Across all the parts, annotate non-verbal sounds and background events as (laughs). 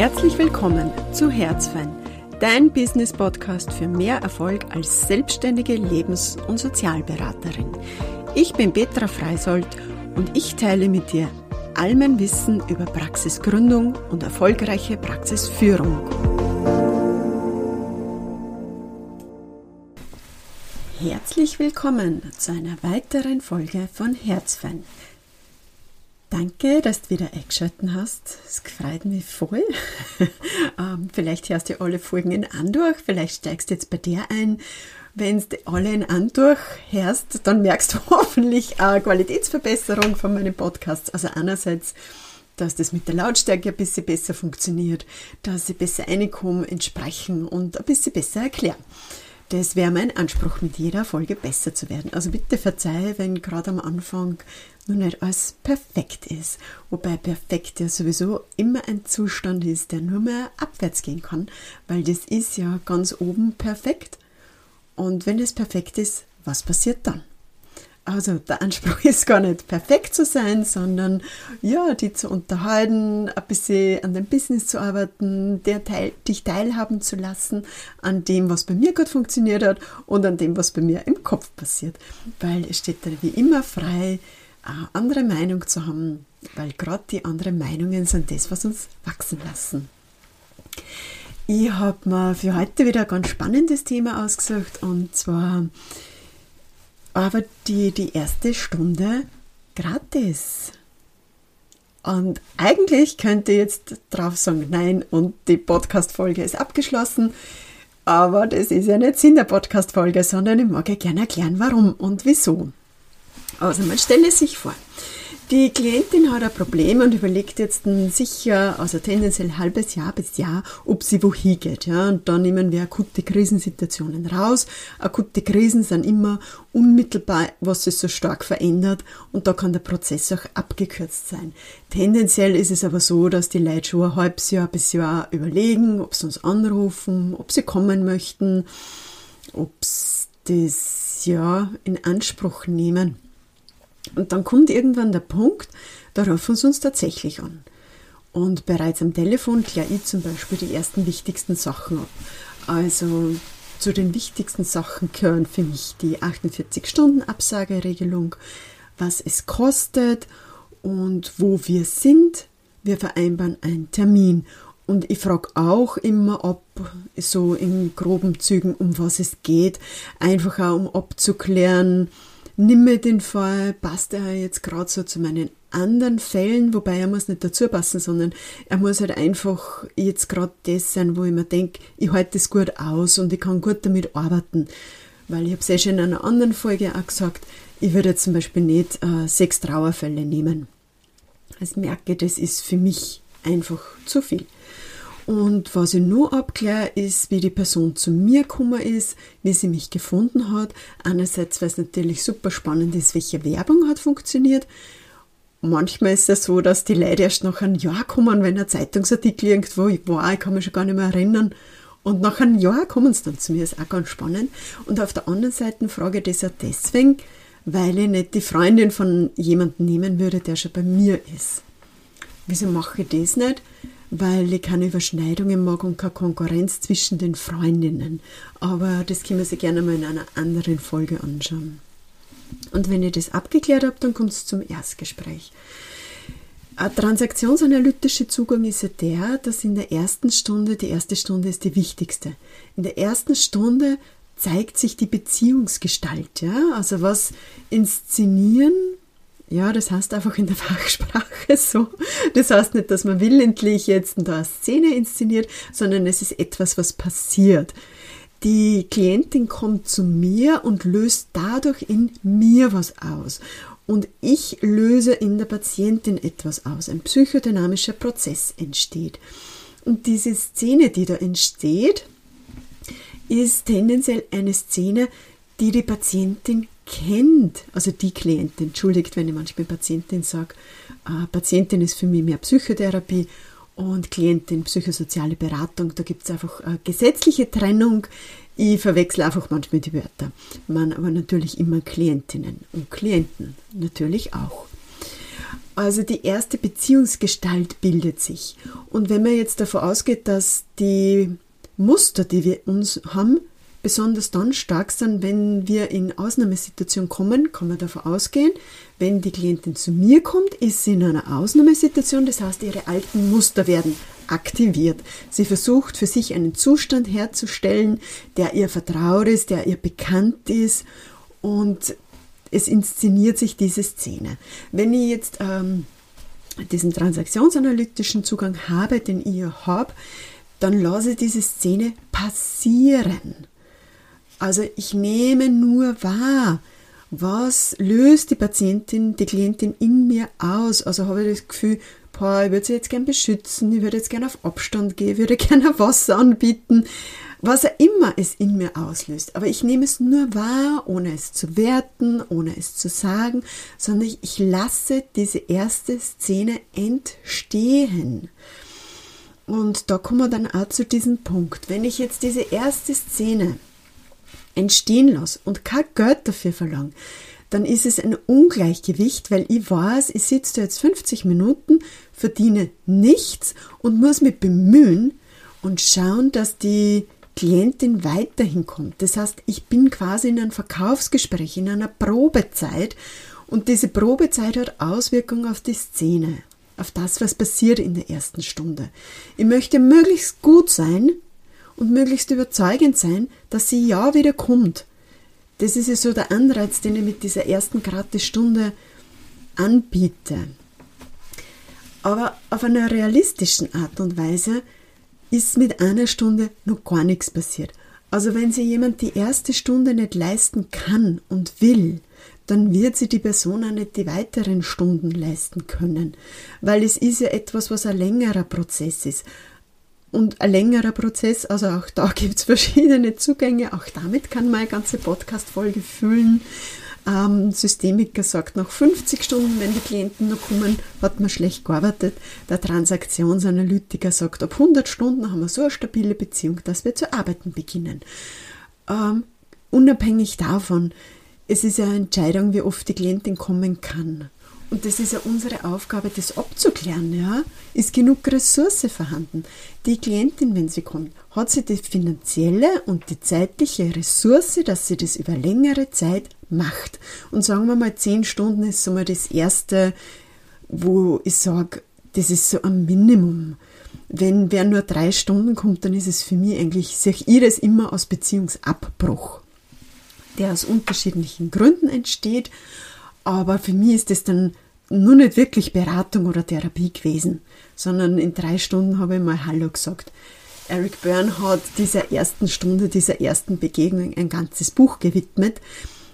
Herzlich willkommen zu Herzfein, dein Business-Podcast für mehr Erfolg als selbstständige Lebens- und Sozialberaterin. Ich bin Petra Freisold und ich teile mit dir all mein Wissen über Praxisgründung und erfolgreiche Praxisführung. Herzlich willkommen zu einer weiteren Folge von Herzfein. Danke, dass du wieder eingeschaltet hast. Es freut mich voll. (laughs) ähm, vielleicht hörst du alle Folgen in Andurch, vielleicht steigst du jetzt bei dir ein. Wenn du alle in Andurch hörst, dann merkst du (laughs) hoffentlich eine Qualitätsverbesserung von meinen Podcasts. Also einerseits, dass das mit der Lautstärke ein bisschen besser funktioniert, dass ich besser reinkomme ins Sprechen und ein bisschen besser erklären. Das wäre mein Anspruch, mit jeder Folge besser zu werden. Also bitte verzeih, wenn gerade am Anfang nur nicht alles perfekt ist. Wobei perfekt ja sowieso immer ein Zustand ist, der nur mehr abwärts gehen kann, weil das ist ja ganz oben perfekt. Und wenn es perfekt ist, was passiert dann? Also der Anspruch (laughs) ist gar nicht perfekt zu sein, sondern ja, die zu unterhalten, ein bisschen an dem Business zu arbeiten, der Teil, dich teilhaben zu lassen an dem, was bei mir gut funktioniert hat und an dem, was bei mir im Kopf passiert. Weil es steht da wie immer frei, eine andere Meinung zu haben, weil gerade die anderen Meinungen sind das, was uns wachsen lassen. Ich habe mir für heute wieder ein ganz spannendes Thema ausgesucht und zwar aber die, die erste Stunde gratis. Und eigentlich könnte ich jetzt drauf sagen, nein, und die Podcast-Folge ist abgeschlossen. Aber das ist ja nicht Sinn der Podcast-Folge, sondern ich mag ja gerne erklären, warum und wieso. Also man stelle sich vor, die Klientin hat ein Problem und überlegt jetzt sicher, also tendenziell ein halbes Jahr bis Jahr, ob sie wohin geht. Ja? Und da nehmen wir akute Krisensituationen raus. Akute Krisen sind immer unmittelbar, was sich so stark verändert und da kann der Prozess auch abgekürzt sein. Tendenziell ist es aber so, dass die Leute schon ein halbes Jahr bis Jahr überlegen, ob sie uns anrufen, ob sie kommen möchten, ob sie das ja in Anspruch nehmen. Und dann kommt irgendwann der Punkt, da rufen sie uns tatsächlich an. Und bereits am Telefon kläre ich zum Beispiel die ersten wichtigsten Sachen ab. Also zu den wichtigsten Sachen gehören für mich die 48-Stunden-Absageregelung, was es kostet und wo wir sind. Wir vereinbaren einen Termin. Und ich frage auch immer ab, so in groben Zügen, um was es geht. Einfach auch, um abzuklären, nimm mir den Fall, passt er jetzt gerade so zu meinen anderen Fällen, wobei er muss nicht dazu passen, sondern er muss halt einfach jetzt gerade das sein, wo ich mir denke, ich halte das gut aus und ich kann gut damit arbeiten. Weil ich habe es ja schon in einer anderen Folge auch gesagt, ich würde zum Beispiel nicht äh, sechs Trauerfälle nehmen. Also merke, das ist für mich einfach zu viel. Und was ich nur abkläre, ist, wie die Person zu mir gekommen ist, wie sie mich gefunden hat. Einerseits, weil es natürlich super spannend ist, welche Werbung hat funktioniert. Manchmal ist es so, dass die Leute erst nach einem Jahr kommen, wenn ein Zeitungsartikel irgendwo war, ich kann mich schon gar nicht mehr erinnern. Und nach einem Jahr kommen sie dann zu mir, ist auch ganz spannend. Und auf der anderen Seite frage ich das auch deswegen, weil ich nicht die Freundin von jemandem nehmen würde, der schon bei mir ist. Wieso mache ich das nicht? Weil ich keine Überschneidungen mag und keine Konkurrenz zwischen den Freundinnen. Aber das können wir sich gerne mal in einer anderen Folge anschauen. Und wenn ich das abgeklärt habe, dann kommt es zum Erstgespräch. Ein transaktionsanalytischer Zugang ist ja der, dass in der ersten Stunde, die erste Stunde ist die wichtigste. In der ersten Stunde zeigt sich die Beziehungsgestalt, ja, also was inszenieren ja, das heißt einfach in der (laughs) Fachsprache so. Das heißt nicht, dass man willentlich jetzt da eine Szene inszeniert, sondern es ist etwas, was passiert. Die Klientin kommt zu mir und löst dadurch in mir was aus. Und ich löse in der Patientin etwas aus. Ein psychodynamischer Prozess entsteht. Und diese Szene, die da entsteht, ist tendenziell eine Szene, die die Patientin kennt, also die Klientin, entschuldigt, wenn ich manchmal Patientin sage, äh, Patientin ist für mich mehr Psychotherapie und Klientin psychosoziale Beratung, da gibt es einfach eine gesetzliche Trennung. Ich verwechsle einfach manchmal die Wörter. Man aber natürlich immer Klientinnen und Klienten natürlich auch. Also die erste Beziehungsgestalt bildet sich. Und wenn man jetzt davon ausgeht, dass die Muster, die wir uns haben, besonders dann stark sind, wenn wir in Ausnahmesituationen kommen, kann man davon ausgehen, wenn die Klientin zu mir kommt, ist sie in einer Ausnahmesituation, das heißt, ihre alten Muster werden aktiviert. Sie versucht für sich einen Zustand herzustellen, der ihr vertraut ist, der ihr bekannt ist und es inszeniert sich diese Szene. Wenn ich jetzt ähm, diesen transaktionsanalytischen Zugang habe, den ich habe, dann lasse ich diese Szene passieren. Also ich nehme nur wahr, was löst die Patientin, die Klientin in mir aus. Also habe ich das Gefühl, boah, ich würde sie jetzt gern beschützen, ich würde jetzt gern auf Abstand gehen, ich würde (laughs) gerne Wasser anbieten, was auch immer es in mir auslöst. Aber ich nehme es nur wahr, ohne es zu werten, ohne es zu sagen, sondern ich lasse diese erste Szene entstehen. Und da kommen wir dann auch zu diesem Punkt. Wenn ich jetzt diese erste Szene entstehen lasse und kein Geld dafür verlange, dann ist es ein Ungleichgewicht, weil ich weiß, ich sitze jetzt 50 Minuten, verdiene nichts und muss mich bemühen und schauen, dass die Klientin weiterhin kommt. Das heißt, ich bin quasi in einem Verkaufsgespräch, in einer Probezeit und diese Probezeit hat Auswirkungen auf die Szene auf das, was passiert in der ersten Stunde. Ich möchte möglichst gut sein und möglichst überzeugend sein, dass sie ja wieder kommt. Das ist ja so der Anreiz, den ich mit dieser ersten Gratisstunde anbiete. Aber auf einer realistischen Art und Weise ist mit einer Stunde noch gar nichts passiert. Also wenn sich jemand die erste Stunde nicht leisten kann und will, dann wird sie die Person auch nicht die weiteren Stunden leisten können, weil es ist ja etwas, was ein längerer Prozess ist. Und ein längerer Prozess, also auch da (laughs) gibt es verschiedene Zugänge, auch damit kann man eine ganze Podcast-Folge füllen. Ähm, Systemiker sagt, nach 50 Stunden, wenn die Klienten noch kommen, hat man schlecht gearbeitet. Der Transaktionsanalytiker sagt, ab 100 Stunden haben wir so eine stabile Beziehung, dass wir zu arbeiten beginnen. Ähm, unabhängig davon, es ist ja eine Entscheidung, wie oft die Klientin kommen kann. Und das ist ja unsere Aufgabe, das abzuklären. Ja? Ist genug Ressource vorhanden? Die Klientin, wenn sie kommt, hat sie die finanzielle und die zeitliche Ressource, dass sie das über längere Zeit macht. Und sagen wir mal, zehn Stunden ist so mal das Erste, wo ich sage, das ist so ein Minimum. Wenn wer nur drei Stunden kommt, dann ist es für mich eigentlich, sehe ich das immer als Beziehungsabbruch der aus unterschiedlichen Gründen entsteht. Aber für mich ist das dann nur nicht wirklich Beratung oder Therapie gewesen, sondern in drei Stunden habe ich mal Hallo gesagt. Eric Byrne hat dieser ersten Stunde, dieser ersten Begegnung ein ganzes Buch gewidmet.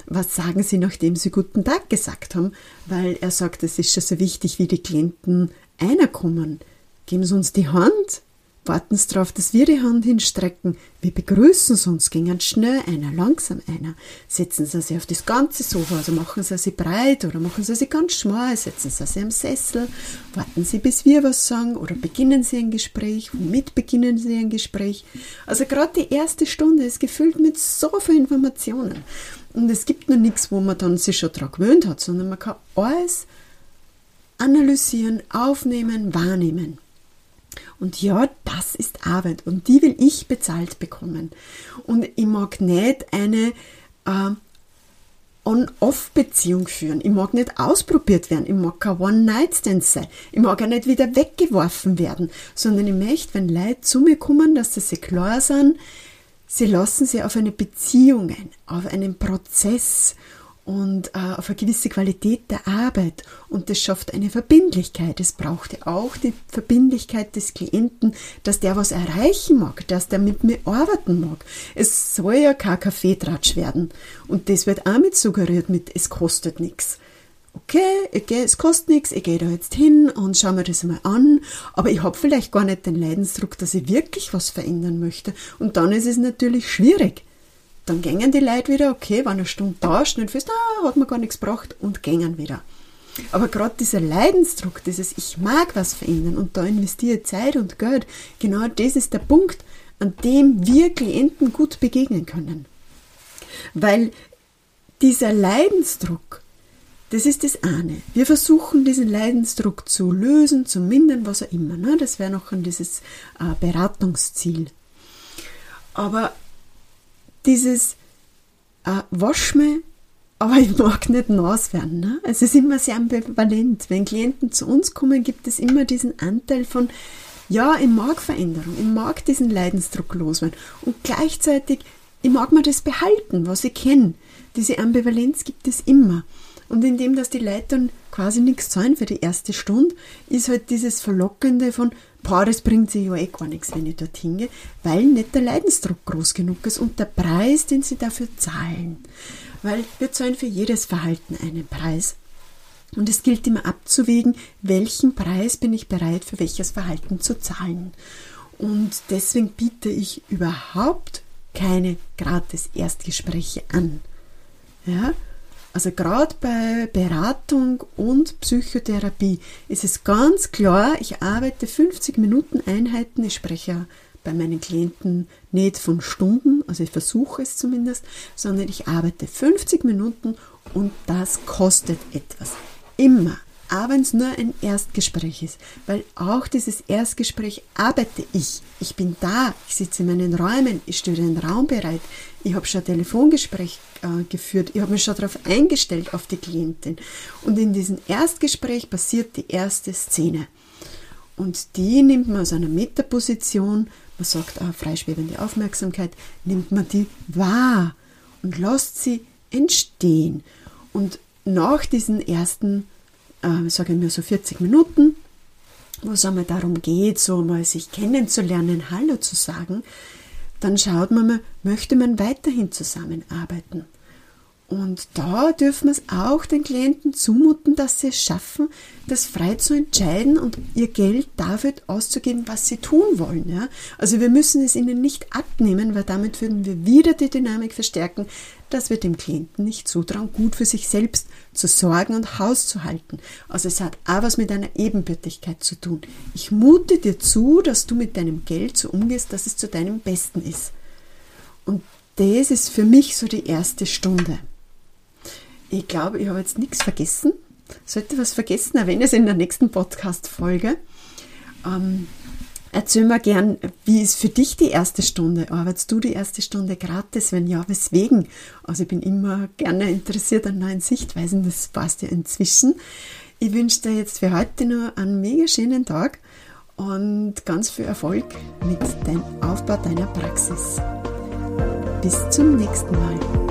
Was sagen Sie, nachdem Sie guten Tag gesagt haben? Weil er sagt, es ist schon so wichtig, wie die Klienten einer kommen. Geben Sie uns die Hand, warten Sie darauf, dass wir die Hand hinstrecken. Wir begrüßen Sie uns, gehen schnell einer, langsam einer. Setzen Sie sich auf das ganze Sofa, also machen Sie sie breit oder machen Sie sie ganz schmal, setzen Sie sie am Sessel, warten Sie, bis wir was sagen oder beginnen Sie ein Gespräch, womit beginnen Sie ein Gespräch. Also gerade die erste Stunde ist gefüllt mit so vielen Informationen. Und es gibt noch nichts, wo man dann sich schon daran gewöhnt hat, sondern man kann alles analysieren, aufnehmen, wahrnehmen. Und ja, das ist Arbeit und die will ich bezahlt bekommen. Und ich mag nicht eine äh, On-Off-Beziehung führen. Ich mag nicht ausprobiert werden. Ich mag kein One-Night-Stand sein. Ich mag auch nicht wieder weggeworfen werden, sondern ich möchte, wenn Leute zu mir kommen, dass sie sich klar sind, sie lassen sie auf eine Beziehung ein, auf einen Prozess und äh, auf eine gewisse Qualität der Arbeit. Und das schafft eine Verbindlichkeit. Es braucht ja auch die Verbindlichkeit des Klienten, dass der was erreichen mag, dass der mit mir arbeiten mag. Es soll ja kein Kaffeetratsch werden. Und das wird auch mit suggeriert mit, es kostet nichts. Okay, ich geh, es kostet nichts, ich gehe da jetzt hin und schaue mir das mal an, aber ich habe vielleicht gar nicht den Leidensdruck, dass ich wirklich was verändern möchte. Und dann ist es natürlich schwierig dann gängen die Leute wieder, okay, wenn eine Stunde da schnell fest, ah, hat man gar nichts gebracht und gängen wieder. Aber gerade dieser Leidensdruck, dieses Ich mag was verändern und da investiere Zeit und Geld, genau das ist der Punkt, an dem wir Klienten gut begegnen können. Weil dieser Leidensdruck Das ist das eine. Wir versuchen, diesen Leidensdruck zu lösen, zu mindern, was auch immer. Ne? Das wäre noch dieses äh, Beratungsziel. Aber dieses äh, Wasch mir, aber ich mag nicht nass werden. Ne? Es ist immer sehr ambivalent. Wenn Klienten zu uns kommen, gibt es immer diesen Anteil von, ja, ich mag Veränderung, ich mag diesen Leidensdruck loswerden. Und gleichzeitig, ich mag mir das behalten, was ich kenne. Diese Ambivalenz gibt es immer. Und indem, dass die Leute dann quasi nichts zahlen für die erste Stunde, ist halt dieses Verlockende von, boah, das bringt sich ja eh gar nichts, wenn ich dort hingehe, weil nicht der Leidensdruck groß genug ist und der Preis, den sie dafür zahlen. Weil wir zahlen für jedes Verhalten einen Preis. Und es gilt immer abzuwägen, welchen Preis bin ich bereit für welches Verhalten zu zahlen. Und deswegen biete ich überhaupt keine gratis Erstgespräche an. Ja, also gerade bei Beratung und Psychotherapie ist es ganz klar, ich arbeite 50 Minuten Einheiten, ich spreche bei meinen Klienten nicht von Stunden, also ich versuche es zumindest, sondern ich arbeite 50 Minuten und das kostet etwas. Immer auch wenn es nur ein Erstgespräch ist, weil auch dieses Erstgespräch arbeite ich. Ich bin da, ich sitze in meinen Räumen, ich stehe den Raum bereit, ich habe schon ein Telefongespräch äh, geführt, ich habe mich schon darauf eingestellt, auf die Klientin. Und in diesem Erstgespräch passiert die erste Szene. Und die nimmt man aus einer Metaposition, man sagt auch freischwebende Aufmerksamkeit, nimmt man die wahr und lässt sie entstehen. Und nach diesen ersten äh, sage ich mir so 40 Minuten, wo es einmal darum geht, so mal sich kennenzulernen, Hallo zu sagen, dann schaut man mal, möchte man weiterhin zusammenarbeiten. Und da dürfen wir es auch den Klienten zumuten, dass sie es schaffen, das frei zu entscheiden und ihr Geld dafür auszugeben, was sie tun wollen. Ja? Also wir müssen es ihnen nicht abnehmen, weil damit würden wir wieder die Dynamik verstärken, dass wir dem Klienten nicht zutrauen, gut für sich selbst zu sorgen und Haus zu halten. Also es hat auch was mit einer Ebenbürtigkeit zu tun. Ich mute dir zu, dass du mit deinem Geld so umgehst, dass es zu deinem Besten ist. Und das ist für mich so die erste Stunde. Ich glaube, ich habe jetzt nichts vergessen. Sollte was vergessen, erwähne es in der nächsten Podcast-Folge. Ähm, erzähl mir gern, wie ist für dich die erste Stunde? Arbeitest du die erste Stunde gratis? Wenn ja, weswegen? Also ich bin immer gerne interessiert an neuen Sichtweisen, das passt ja inzwischen. Ich wünsche dir jetzt für heute nur einen mega schönen Tag und ganz viel Erfolg mit dem Aufbau deiner Praxis. Bis zum nächsten Mal.